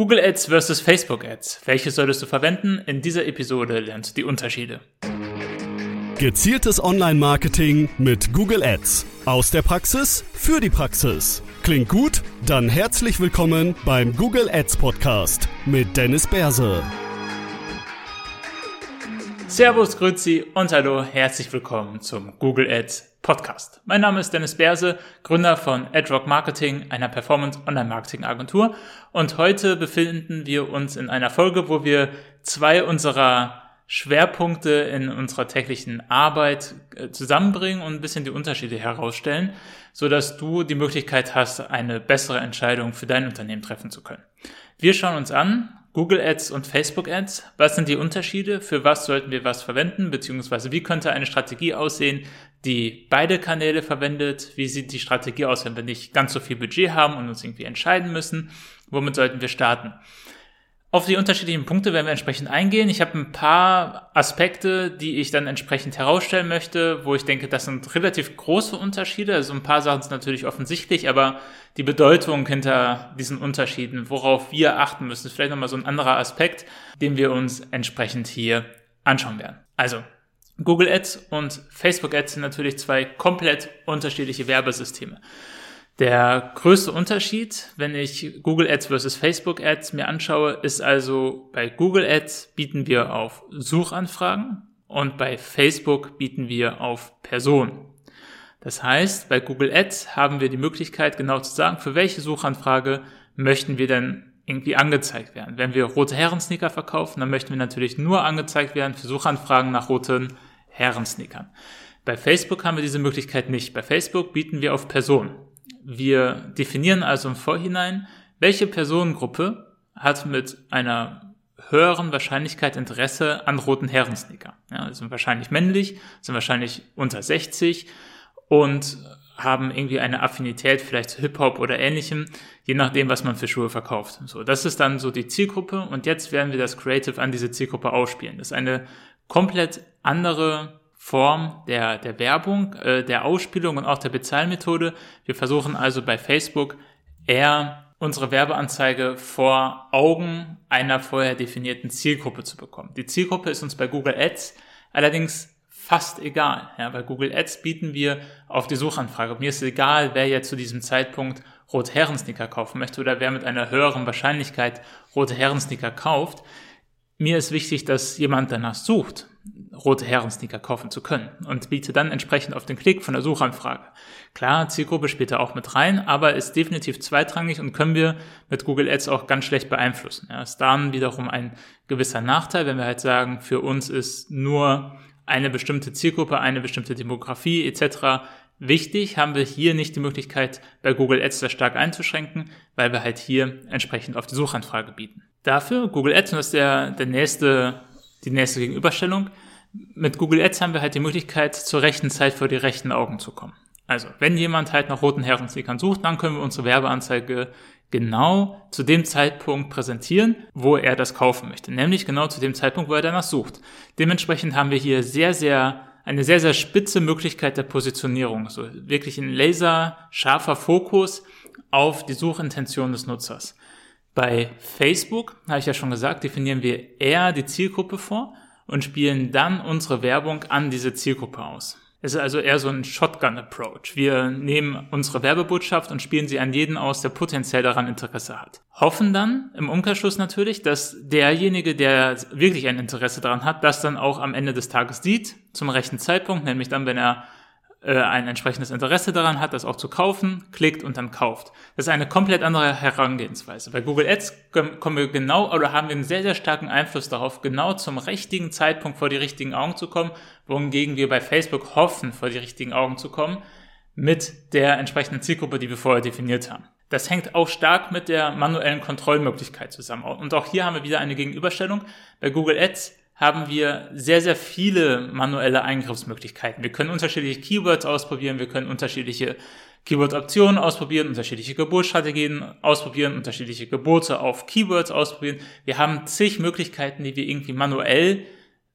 Google Ads versus Facebook Ads. Welche solltest du verwenden? In dieser Episode lernst du die Unterschiede. Gezieltes Online-Marketing mit Google Ads. Aus der Praxis für die Praxis. Klingt gut? Dann herzlich willkommen beim Google Ads Podcast mit Dennis Berse. Servus, Grüezi und hallo, herzlich willkommen zum Google Ads Podcast. Mein Name ist Dennis Berse, Gründer von AdRock Marketing, einer Performance Online Marketing Agentur und heute befinden wir uns in einer Folge, wo wir zwei unserer Schwerpunkte in unserer täglichen Arbeit äh, zusammenbringen und ein bisschen die Unterschiede herausstellen, so dass du die Möglichkeit hast, eine bessere Entscheidung für dein Unternehmen treffen zu können. Wir schauen uns an, Google Ads und Facebook Ads. Was sind die Unterschiede? Für was sollten wir was verwenden? Beziehungsweise wie könnte eine Strategie aussehen, die beide Kanäle verwendet? Wie sieht die Strategie aus, wenn wir nicht ganz so viel Budget haben und uns irgendwie entscheiden müssen? Womit sollten wir starten? Auf die unterschiedlichen Punkte werden wir entsprechend eingehen. Ich habe ein paar Aspekte, die ich dann entsprechend herausstellen möchte, wo ich denke, das sind relativ große Unterschiede. Also ein paar Sachen sind natürlich offensichtlich, aber die Bedeutung hinter diesen Unterschieden, worauf wir achten müssen, ist vielleicht nochmal so ein anderer Aspekt, den wir uns entsprechend hier anschauen werden. Also, Google Ads und Facebook Ads sind natürlich zwei komplett unterschiedliche Werbesysteme. Der größte Unterschied, wenn ich Google Ads versus Facebook Ads mir anschaue, ist also bei Google Ads bieten wir auf Suchanfragen und bei Facebook bieten wir auf Personen. Das heißt, bei Google Ads haben wir die Möglichkeit genau zu sagen, für welche Suchanfrage möchten wir denn irgendwie angezeigt werden. Wenn wir rote Herrensneaker verkaufen, dann möchten wir natürlich nur angezeigt werden für Suchanfragen nach roten Herrensneakern. Bei Facebook haben wir diese Möglichkeit nicht. Bei Facebook bieten wir auf Personen. Wir definieren also im Vorhinein, welche Personengruppe hat mit einer höheren Wahrscheinlichkeit Interesse an roten Herrensneaker. Ja, sind wahrscheinlich männlich, sind wahrscheinlich unter 60 und haben irgendwie eine Affinität vielleicht zu Hip-Hop oder ähnlichem, je nachdem, was man für Schuhe verkauft. So, das ist dann so die Zielgruppe und jetzt werden wir das Creative an diese Zielgruppe ausspielen. Das ist eine komplett andere Form der, der Werbung, äh, der Ausspielung und auch der Bezahlmethode. Wir versuchen also bei Facebook eher unsere Werbeanzeige vor Augen einer vorher definierten Zielgruppe zu bekommen. Die Zielgruppe ist uns bei Google Ads allerdings fast egal. Ja, bei Google Ads bieten wir auf die Suchanfrage. Mir ist egal, wer jetzt zu diesem Zeitpunkt rote Herrensneaker kaufen möchte oder wer mit einer höheren Wahrscheinlichkeit rote Herrensneaker kauft. Mir ist wichtig, dass jemand danach sucht rote Herrensneaker kaufen zu können und biete dann entsprechend auf den Klick von der Suchanfrage. Klar, Zielgruppe spielt da auch mit rein, aber ist definitiv zweitrangig und können wir mit Google Ads auch ganz schlecht beeinflussen. Ja, ist dann wiederum ein gewisser Nachteil, wenn wir halt sagen, für uns ist nur eine bestimmte Zielgruppe, eine bestimmte Demografie etc. Wichtig haben wir hier nicht die Möglichkeit, bei Google Ads sehr stark einzuschränken, weil wir halt hier entsprechend auf die Suchanfrage bieten. Dafür Google Ads, und das ist der, der nächste, die nächste Gegenüberstellung, mit Google Ads haben wir halt die Möglichkeit, zur rechten Zeit vor die rechten Augen zu kommen. Also, wenn jemand halt nach roten Herrenstickern sucht, dann können wir unsere Werbeanzeige genau zu dem Zeitpunkt präsentieren, wo er das kaufen möchte. Nämlich genau zu dem Zeitpunkt, wo er danach sucht. Dementsprechend haben wir hier sehr, sehr, eine sehr, sehr spitze Möglichkeit der Positionierung. Also wirklich ein laser scharfer Fokus auf die Suchintention des Nutzers. Bei Facebook, habe ich ja schon gesagt, definieren wir eher die Zielgruppe vor und spielen dann unsere Werbung an diese Zielgruppe aus. Es ist also eher so ein Shotgun-Approach. Wir nehmen unsere Werbebotschaft und spielen sie an jeden aus, der potenziell daran Interesse hat. Hoffen dann im Umkehrschluss natürlich, dass derjenige, der wirklich ein Interesse daran hat, das dann auch am Ende des Tages sieht, zum rechten Zeitpunkt, nämlich dann, wenn er ein entsprechendes Interesse daran hat, das auch zu kaufen, klickt und dann kauft. Das ist eine komplett andere Herangehensweise. Bei Google Ads kommen wir genau oder haben wir einen sehr, sehr starken Einfluss darauf, genau zum richtigen Zeitpunkt vor die richtigen Augen zu kommen, wohingegen wir bei Facebook hoffen, vor die richtigen Augen zu kommen, mit der entsprechenden Zielgruppe, die wir vorher definiert haben. Das hängt auch stark mit der manuellen Kontrollmöglichkeit zusammen. Und auch hier haben wir wieder eine Gegenüberstellung. Bei Google Ads haben wir sehr, sehr viele manuelle Eingriffsmöglichkeiten. Wir können unterschiedliche Keywords ausprobieren, wir können unterschiedliche Keyword-Optionen ausprobieren, unterschiedliche Geburtsstrategien ausprobieren, unterschiedliche Geburte auf Keywords ausprobieren. Wir haben zig Möglichkeiten, die wir irgendwie manuell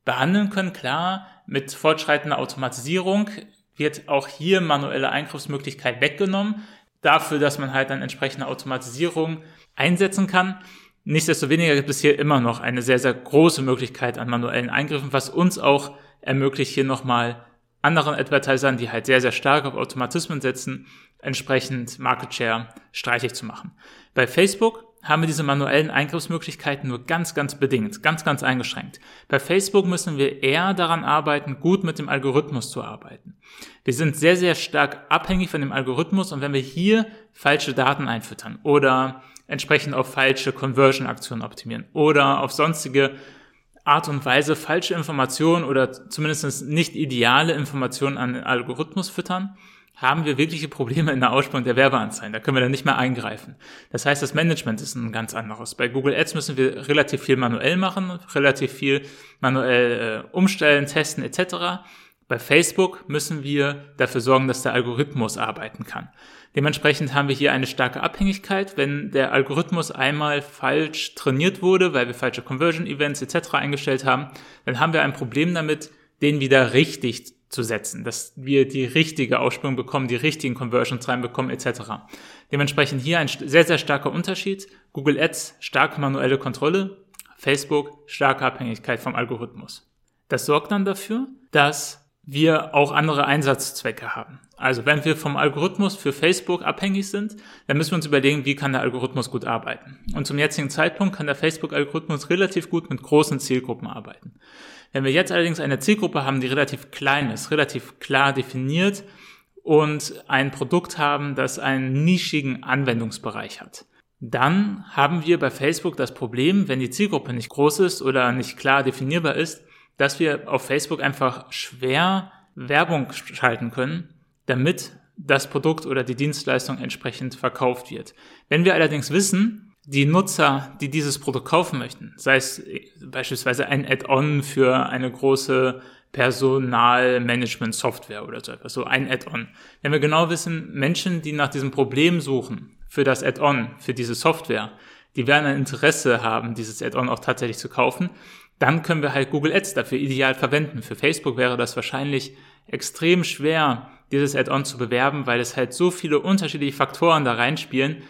behandeln können. Klar, mit fortschreitender Automatisierung wird auch hier manuelle Eingriffsmöglichkeit weggenommen, dafür, dass man halt dann entsprechende Automatisierung einsetzen kann. Nichtsdestoweniger gibt es hier immer noch eine sehr, sehr große Möglichkeit an manuellen Eingriffen, was uns auch ermöglicht, hier nochmal anderen Advertisern, die halt sehr, sehr stark auf Automatismen setzen, entsprechend Market Share streitig zu machen. Bei Facebook haben wir diese manuellen Eingriffsmöglichkeiten nur ganz, ganz bedingt, ganz, ganz eingeschränkt. Bei Facebook müssen wir eher daran arbeiten, gut mit dem Algorithmus zu arbeiten. Wir sind sehr, sehr stark abhängig von dem Algorithmus und wenn wir hier falsche Daten einfüttern oder entsprechend auf falsche Conversion-Aktionen optimieren oder auf sonstige Art und Weise falsche Informationen oder zumindest nicht ideale Informationen an den Algorithmus füttern, haben wir wirkliche Probleme in der Aussprung der Werbeanzeigen. Da können wir dann nicht mehr eingreifen. Das heißt, das Management ist ein ganz anderes. Bei Google Ads müssen wir relativ viel manuell machen, relativ viel manuell äh, umstellen, testen etc. Bei Facebook müssen wir dafür sorgen, dass der Algorithmus arbeiten kann. Dementsprechend haben wir hier eine starke Abhängigkeit. Wenn der Algorithmus einmal falsch trainiert wurde, weil wir falsche Conversion Events etc. eingestellt haben, dann haben wir ein Problem damit, den wieder richtig zu setzen, dass wir die richtige Aussprung bekommen, die richtigen Conversions reinbekommen etc. Dementsprechend hier ein sehr, sehr starker Unterschied. Google Ads, starke manuelle Kontrolle, Facebook, starke Abhängigkeit vom Algorithmus. Das sorgt dann dafür, dass wir auch andere Einsatzzwecke haben. Also wenn wir vom Algorithmus für Facebook abhängig sind, dann müssen wir uns überlegen, wie kann der Algorithmus gut arbeiten. Und zum jetzigen Zeitpunkt kann der Facebook-Algorithmus relativ gut mit großen Zielgruppen arbeiten. Wenn wir jetzt allerdings eine Zielgruppe haben, die relativ klein ist, relativ klar definiert und ein Produkt haben, das einen nischigen Anwendungsbereich hat, dann haben wir bei Facebook das Problem, wenn die Zielgruppe nicht groß ist oder nicht klar definierbar ist, dass wir auf Facebook einfach schwer Werbung schalten können, damit das Produkt oder die Dienstleistung entsprechend verkauft wird. Wenn wir allerdings wissen, die Nutzer, die dieses Produkt kaufen möchten, sei es beispielsweise ein Add-on für eine große Personalmanagement-Software oder so etwas, so ein Add-on. Wenn wir genau wissen, Menschen, die nach diesem Problem suchen für das Add-on, für diese Software, die werden ein Interesse haben, dieses Add-on auch tatsächlich zu kaufen, dann können wir halt Google Ads dafür ideal verwenden. Für Facebook wäre das wahrscheinlich extrem schwer, dieses Add-on zu bewerben, weil es halt so viele unterschiedliche Faktoren da reinspielen,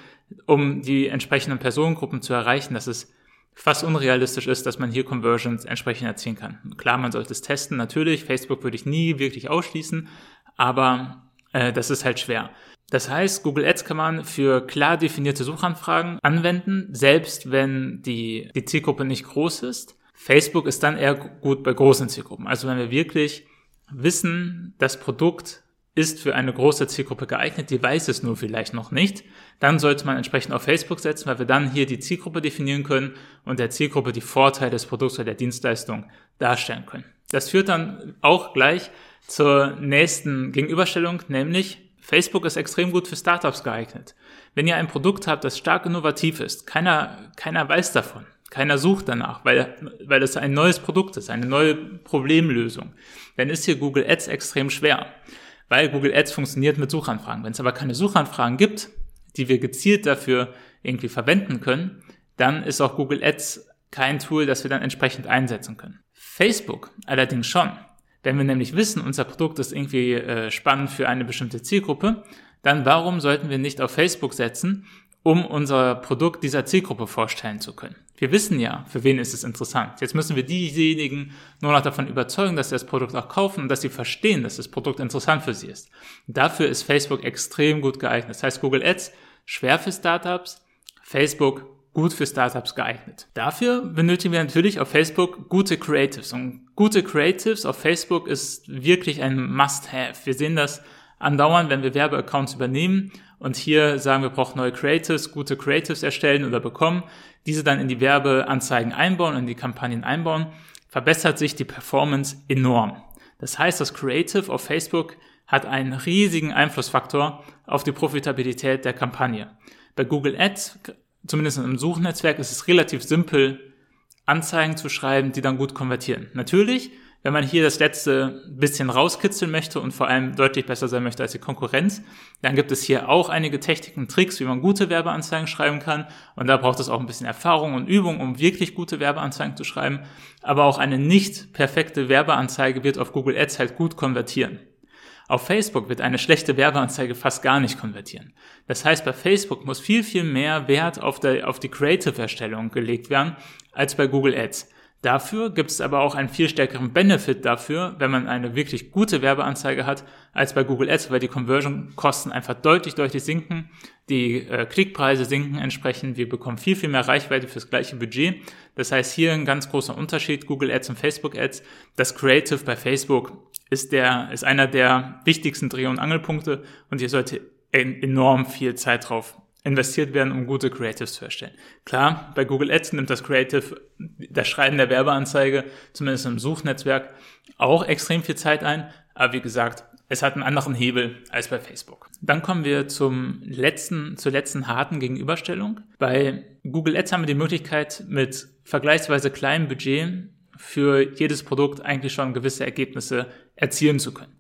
um die entsprechenden Personengruppen zu erreichen, dass es fast unrealistisch ist, dass man hier Conversions entsprechend erzielen kann. Klar, man sollte es testen, natürlich. Facebook würde ich nie wirklich ausschließen, aber äh, das ist halt schwer. Das heißt, Google Ads kann man für klar definierte Suchanfragen anwenden, selbst wenn die, die Zielgruppe nicht groß ist. Facebook ist dann eher gut bei großen Zielgruppen. Also wenn wir wirklich wissen, das Produkt ist für eine große Zielgruppe geeignet, die weiß es nur vielleicht noch nicht, dann sollte man entsprechend auf Facebook setzen, weil wir dann hier die Zielgruppe definieren können und der Zielgruppe die Vorteile des Produkts oder der Dienstleistung darstellen können. Das führt dann auch gleich zur nächsten Gegenüberstellung, nämlich Facebook ist extrem gut für Startups geeignet. Wenn ihr ein Produkt habt, das stark innovativ ist, keiner, keiner weiß davon, keiner sucht danach, weil, weil es ein neues Produkt ist, eine neue Problemlösung. Dann ist hier Google Ads extrem schwer, weil Google Ads funktioniert mit Suchanfragen. Wenn es aber keine Suchanfragen gibt, die wir gezielt dafür irgendwie verwenden können, dann ist auch Google Ads kein Tool, das wir dann entsprechend einsetzen können. Facebook allerdings schon. Wenn wir nämlich wissen, unser Produkt ist irgendwie äh, spannend für eine bestimmte Zielgruppe, dann warum sollten wir nicht auf Facebook setzen um unser Produkt dieser Zielgruppe vorstellen zu können. Wir wissen ja, für wen ist es interessant. Jetzt müssen wir diejenigen nur noch davon überzeugen, dass sie das Produkt auch kaufen und dass sie verstehen, dass das Produkt interessant für sie ist. dafür ist Facebook extrem gut geeignet. Das heißt, Google Ads schwer für Startups, Facebook gut für Startups geeignet. Dafür benötigen wir natürlich auf Facebook gute Creatives. Und gute Creatives auf Facebook ist wirklich ein Must-Have. Wir sehen das andauern, wenn wir Werbeaccounts übernehmen und hier sagen, wir brauchen neue Creatives, gute Creatives erstellen oder bekommen, diese dann in die Werbeanzeigen einbauen, in die Kampagnen einbauen, verbessert sich die Performance enorm. Das heißt, das Creative auf Facebook hat einen riesigen Einflussfaktor auf die Profitabilität der Kampagne. Bei Google Ads, zumindest im Suchnetzwerk, ist es relativ simpel, Anzeigen zu schreiben, die dann gut konvertieren. Natürlich wenn man hier das letzte bisschen rauskitzeln möchte und vor allem deutlich besser sein möchte als die Konkurrenz, dann gibt es hier auch einige Techniken, Tricks, wie man gute Werbeanzeigen schreiben kann. Und da braucht es auch ein bisschen Erfahrung und Übung, um wirklich gute Werbeanzeigen zu schreiben. Aber auch eine nicht perfekte Werbeanzeige wird auf Google Ads halt gut konvertieren. Auf Facebook wird eine schlechte Werbeanzeige fast gar nicht konvertieren. Das heißt, bei Facebook muss viel, viel mehr Wert auf, der, auf die Creative-Erstellung gelegt werden als bei Google Ads. Dafür gibt es aber auch einen viel stärkeren Benefit dafür, wenn man eine wirklich gute Werbeanzeige hat, als bei Google Ads, weil die Conversion-Kosten einfach deutlich, deutlich sinken, die äh, Klickpreise sinken entsprechend, wir bekommen viel, viel mehr Reichweite fürs gleiche Budget. Das heißt, hier ein ganz großer Unterschied, Google Ads und Facebook Ads. Das Creative bei Facebook ist der, ist einer der wichtigsten Dreh- und Angelpunkte und hier sollte enorm viel Zeit drauf investiert werden, um gute Creatives zu erstellen. Klar, bei Google Ads nimmt das Creative, das Schreiben der Werbeanzeige, zumindest im Suchnetzwerk, auch extrem viel Zeit ein. Aber wie gesagt, es hat einen anderen Hebel als bei Facebook. Dann kommen wir zum letzten, zur letzten harten Gegenüberstellung. Bei Google Ads haben wir die Möglichkeit, mit vergleichsweise kleinem Budget für jedes Produkt eigentlich schon gewisse Ergebnisse erzielen zu können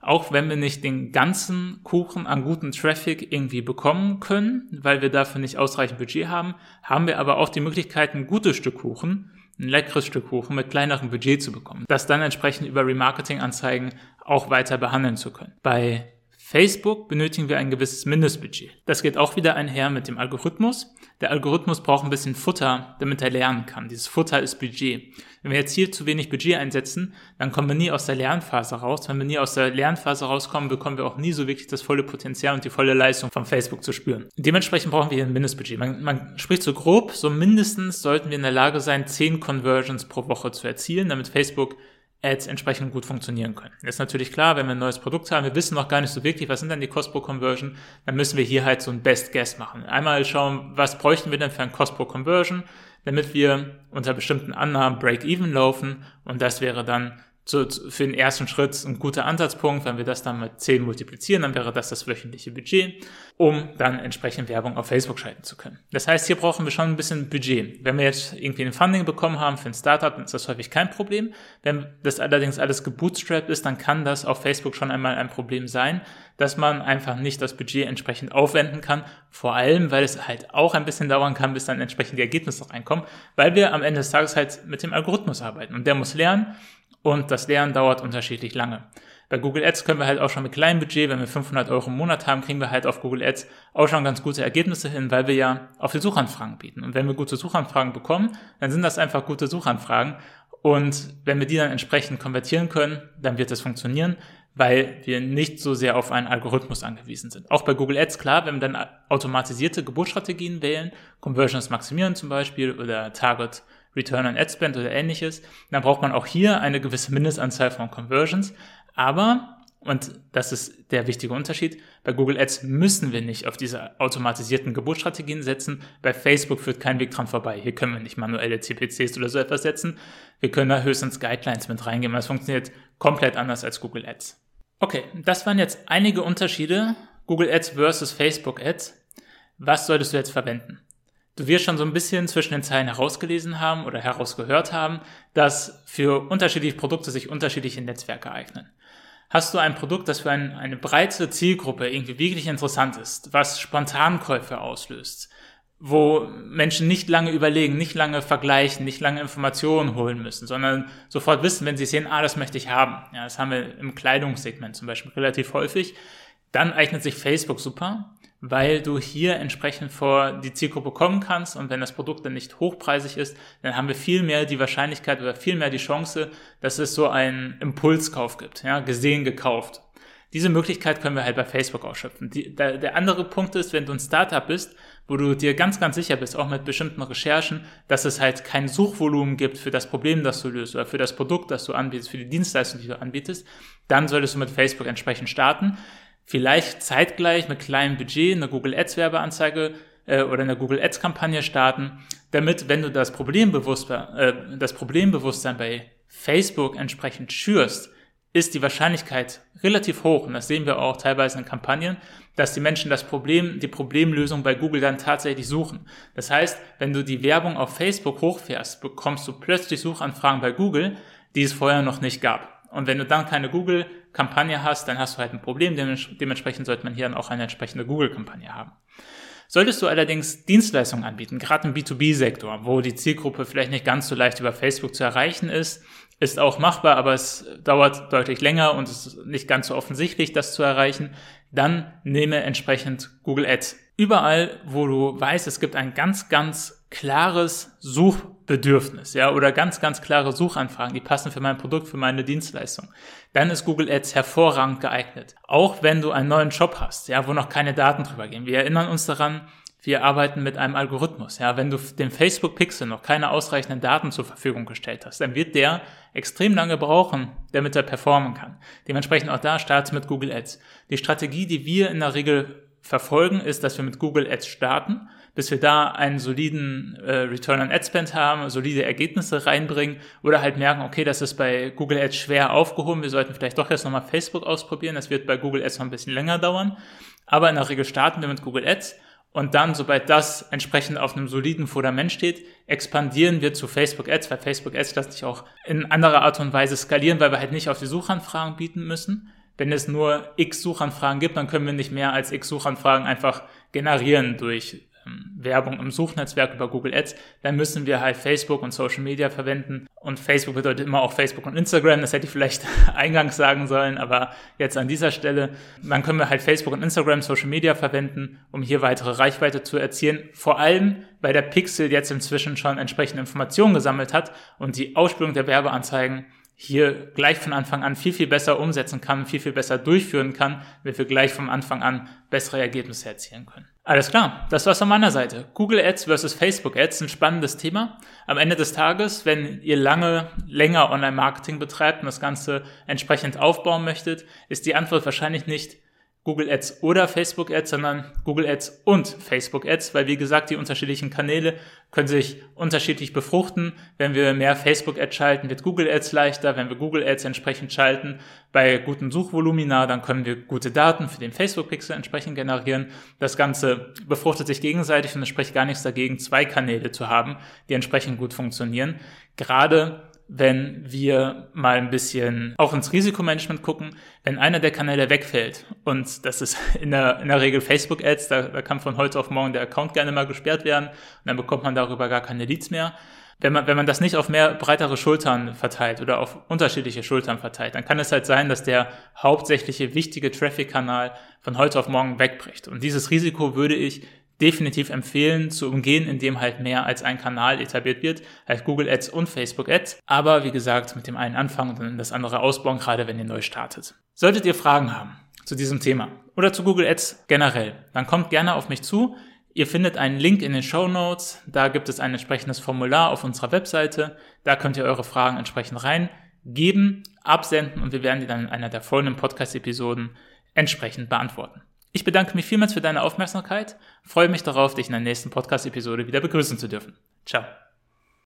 auch wenn wir nicht den ganzen Kuchen an guten Traffic irgendwie bekommen können, weil wir dafür nicht ausreichend Budget haben, haben wir aber auch die Möglichkeit, ein gutes Stück Kuchen, ein leckeres Stück Kuchen mit kleinerem Budget zu bekommen, das dann entsprechend über Remarketing-Anzeigen auch weiter behandeln zu können. Bei Facebook benötigen wir ein gewisses Mindestbudget. Das geht auch wieder einher mit dem Algorithmus. Der Algorithmus braucht ein bisschen Futter, damit er lernen kann. Dieses Futter ist Budget. Wenn wir jetzt hier zu wenig Budget einsetzen, dann kommen wir nie aus der Lernphase raus. Wenn wir nie aus der Lernphase rauskommen, bekommen wir auch nie so wirklich das volle Potenzial und die volle Leistung von Facebook zu spüren. Dementsprechend brauchen wir hier ein Mindestbudget. Man, man spricht so grob, so mindestens sollten wir in der Lage sein, 10 Conversions pro Woche zu erzielen, damit Facebook Ads entsprechend gut funktionieren können. ist natürlich klar, wenn wir ein neues Produkt haben, wir wissen noch gar nicht so wirklich, was sind denn die Cost pro Conversion, dann müssen wir hier halt so ein Best Guess machen. Einmal schauen, was bräuchten wir denn für ein Cost pro Conversion, damit wir unter bestimmten Annahmen Break-Even laufen und das wäre dann zu, für den ersten Schritt ein guter Ansatzpunkt. Wenn wir das dann mit 10 multiplizieren, dann wäre das das wöchentliche Budget, um dann entsprechend Werbung auf Facebook schalten zu können. Das heißt, hier brauchen wir schon ein bisschen Budget. Wenn wir jetzt irgendwie ein Funding bekommen haben für ein Startup, dann ist das häufig kein Problem. Wenn das allerdings alles gebootstrapped ist, dann kann das auf Facebook schon einmal ein Problem sein, dass man einfach nicht das Budget entsprechend aufwenden kann. Vor allem, weil es halt auch ein bisschen dauern kann, bis dann entsprechend die Ergebnisse reinkommen, weil wir am Ende des Tages halt mit dem Algorithmus arbeiten und der muss lernen und das Lernen dauert unterschiedlich lange. Bei Google Ads können wir halt auch schon mit kleinem Budget, wenn wir 500 Euro im Monat haben, kriegen wir halt auf Google Ads auch schon ganz gute Ergebnisse hin, weil wir ja auf die Suchanfragen bieten. Und wenn wir gute Suchanfragen bekommen, dann sind das einfach gute Suchanfragen. Und wenn wir die dann entsprechend konvertieren können, dann wird das funktionieren, weil wir nicht so sehr auf einen Algorithmus angewiesen sind. Auch bei Google Ads, klar, wenn wir dann automatisierte Geburtsstrategien wählen, Conversions maximieren zum Beispiel oder Target Return on Ad Spend oder ähnliches, dann braucht man auch hier eine gewisse Mindestanzahl von Conversions. Aber, und das ist der wichtige Unterschied, bei Google Ads müssen wir nicht auf diese automatisierten Geburtsstrategien setzen. Bei Facebook führt kein Weg dran vorbei. Hier können wir nicht manuelle CPCs oder so etwas setzen. Wir können da höchstens Guidelines mit reingeben. Das funktioniert komplett anders als Google Ads. Okay, das waren jetzt einige Unterschiede. Google Ads versus Facebook Ads. Was solltest du jetzt verwenden? Du wirst schon so ein bisschen zwischen den Zeilen herausgelesen haben oder herausgehört haben, dass für unterschiedliche Produkte sich unterschiedliche Netzwerke eignen. Hast du ein Produkt, das für ein, eine breite Zielgruppe irgendwie wirklich interessant ist, was Spontankäufe auslöst, wo Menschen nicht lange überlegen, nicht lange vergleichen, nicht lange Informationen holen müssen, sondern sofort wissen, wenn sie sehen, ah, das möchte ich haben. Ja, das haben wir im Kleidungssegment zum Beispiel relativ häufig. Dann eignet sich Facebook super weil du hier entsprechend vor die Zielgruppe kommen kannst und wenn das Produkt dann nicht hochpreisig ist, dann haben wir viel mehr die Wahrscheinlichkeit oder viel mehr die Chance, dass es so einen Impulskauf gibt, ja, gesehen, gekauft. Diese Möglichkeit können wir halt bei Facebook ausschöpfen. Die, der, der andere Punkt ist, wenn du ein Startup bist, wo du dir ganz, ganz sicher bist, auch mit bestimmten Recherchen, dass es halt kein Suchvolumen gibt für das Problem, das du löst oder für das Produkt, das du anbietest, für die Dienstleistung, die du anbietest, dann solltest du mit Facebook entsprechend starten vielleicht zeitgleich mit kleinem Budget eine Google Ads Werbeanzeige äh, oder eine Google Ads Kampagne starten, damit, wenn du das Problembewusstsein, äh, das Problembewusstsein bei Facebook entsprechend schürst, ist die Wahrscheinlichkeit relativ hoch, und das sehen wir auch teilweise in Kampagnen, dass die Menschen das Problem, die Problemlösung bei Google dann tatsächlich suchen. Das heißt, wenn du die Werbung auf Facebook hochfährst, bekommst du plötzlich Suchanfragen bei Google, die es vorher noch nicht gab. Und wenn du dann keine Google-Kampagne hast, dann hast du halt ein Problem. Dementsprechend sollte man hier dann auch eine entsprechende Google-Kampagne haben. Solltest du allerdings Dienstleistungen anbieten, gerade im B2B-Sektor, wo die Zielgruppe vielleicht nicht ganz so leicht über Facebook zu erreichen ist, ist auch machbar, aber es dauert deutlich länger und es ist nicht ganz so offensichtlich, das zu erreichen. Dann nehme entsprechend Google Ads. Überall, wo du weißt, es gibt ein ganz, ganz klares Suchbedürfnis, ja, oder ganz, ganz klare Suchanfragen, die passen für mein Produkt, für meine Dienstleistung, dann ist Google Ads hervorragend geeignet. Auch wenn du einen neuen Job hast, ja, wo noch keine Daten drüber gehen. Wir erinnern uns daran, wir arbeiten mit einem Algorithmus. Ja, wenn du dem Facebook Pixel noch keine ausreichenden Daten zur Verfügung gestellt hast, dann wird der extrem lange brauchen, damit er performen kann. Dementsprechend auch da startet mit Google Ads. Die Strategie, die wir in der Regel verfolgen, ist, dass wir mit Google Ads starten, bis wir da einen soliden äh, Return on Ad Spend haben, solide Ergebnisse reinbringen oder halt merken, okay, das ist bei Google Ads schwer aufgehoben, wir sollten vielleicht doch jetzt nochmal Facebook ausprobieren, das wird bei Google Ads noch ein bisschen länger dauern. Aber in der Regel starten wir mit Google Ads und dann, sobald das entsprechend auf einem soliden Fundament steht, expandieren wir zu Facebook Ads, weil Facebook Ads lässt sich auch in anderer Art und Weise skalieren, weil wir halt nicht auf die Suchanfragen bieten müssen. Wenn es nur x Suchanfragen gibt, dann können wir nicht mehr als x Suchanfragen einfach generieren durch Werbung im Suchnetzwerk über Google Ads, dann müssen wir halt Facebook und Social Media verwenden. Und Facebook bedeutet immer auch Facebook und Instagram. Das hätte ich vielleicht eingangs sagen sollen, aber jetzt an dieser Stelle, dann können wir halt Facebook und Instagram, Social Media verwenden, um hier weitere Reichweite zu erzielen. Vor allem, weil der Pixel jetzt inzwischen schon entsprechende Informationen gesammelt hat und die Ausspielung der Werbeanzeigen hier gleich von Anfang an viel, viel besser umsetzen kann, viel, viel besser durchführen kann, wenn wir gleich vom Anfang an bessere Ergebnisse erzielen können. Alles klar, das war's von meiner Seite. Google Ads versus Facebook Ads, ein spannendes Thema. Am Ende des Tages, wenn ihr lange, länger Online-Marketing betreibt und das Ganze entsprechend aufbauen möchtet, ist die Antwort wahrscheinlich nicht, Google Ads oder Facebook Ads, sondern Google Ads und Facebook Ads, weil wie gesagt, die unterschiedlichen Kanäle können sich unterschiedlich befruchten. Wenn wir mehr Facebook Ads schalten, wird Google Ads leichter. Wenn wir Google Ads entsprechend schalten, bei guten Suchvolumina, dann können wir gute Daten für den Facebook Pixel entsprechend generieren. Das Ganze befruchtet sich gegenseitig und es spricht gar nichts dagegen, zwei Kanäle zu haben, die entsprechend gut funktionieren. Gerade wenn wir mal ein bisschen auch ins Risikomanagement gucken, wenn einer der Kanäle wegfällt und das ist in der, in der Regel Facebook-Ads, da, da kann von heute auf morgen der Account gerne mal gesperrt werden und dann bekommt man darüber gar keine Leads mehr. Wenn man, wenn man das nicht auf mehr breitere Schultern verteilt oder auf unterschiedliche Schultern verteilt, dann kann es halt sein, dass der hauptsächliche wichtige Traffic-Kanal von heute auf morgen wegbricht. Und dieses Risiko würde ich definitiv empfehlen zu umgehen, indem halt mehr als ein Kanal etabliert wird, halt Google Ads und Facebook Ads. Aber wie gesagt, mit dem einen anfangen und dann das andere ausbauen, gerade wenn ihr neu startet. Solltet ihr Fragen haben zu diesem Thema oder zu Google Ads generell, dann kommt gerne auf mich zu. Ihr findet einen Link in den Show Notes. Da gibt es ein entsprechendes Formular auf unserer Webseite. Da könnt ihr eure Fragen entsprechend reingeben, absenden und wir werden die dann in einer der folgenden Podcast-Episoden entsprechend beantworten. Ich bedanke mich vielmals für deine Aufmerksamkeit, freue mich darauf, dich in der nächsten Podcast-Episode wieder begrüßen zu dürfen. Ciao.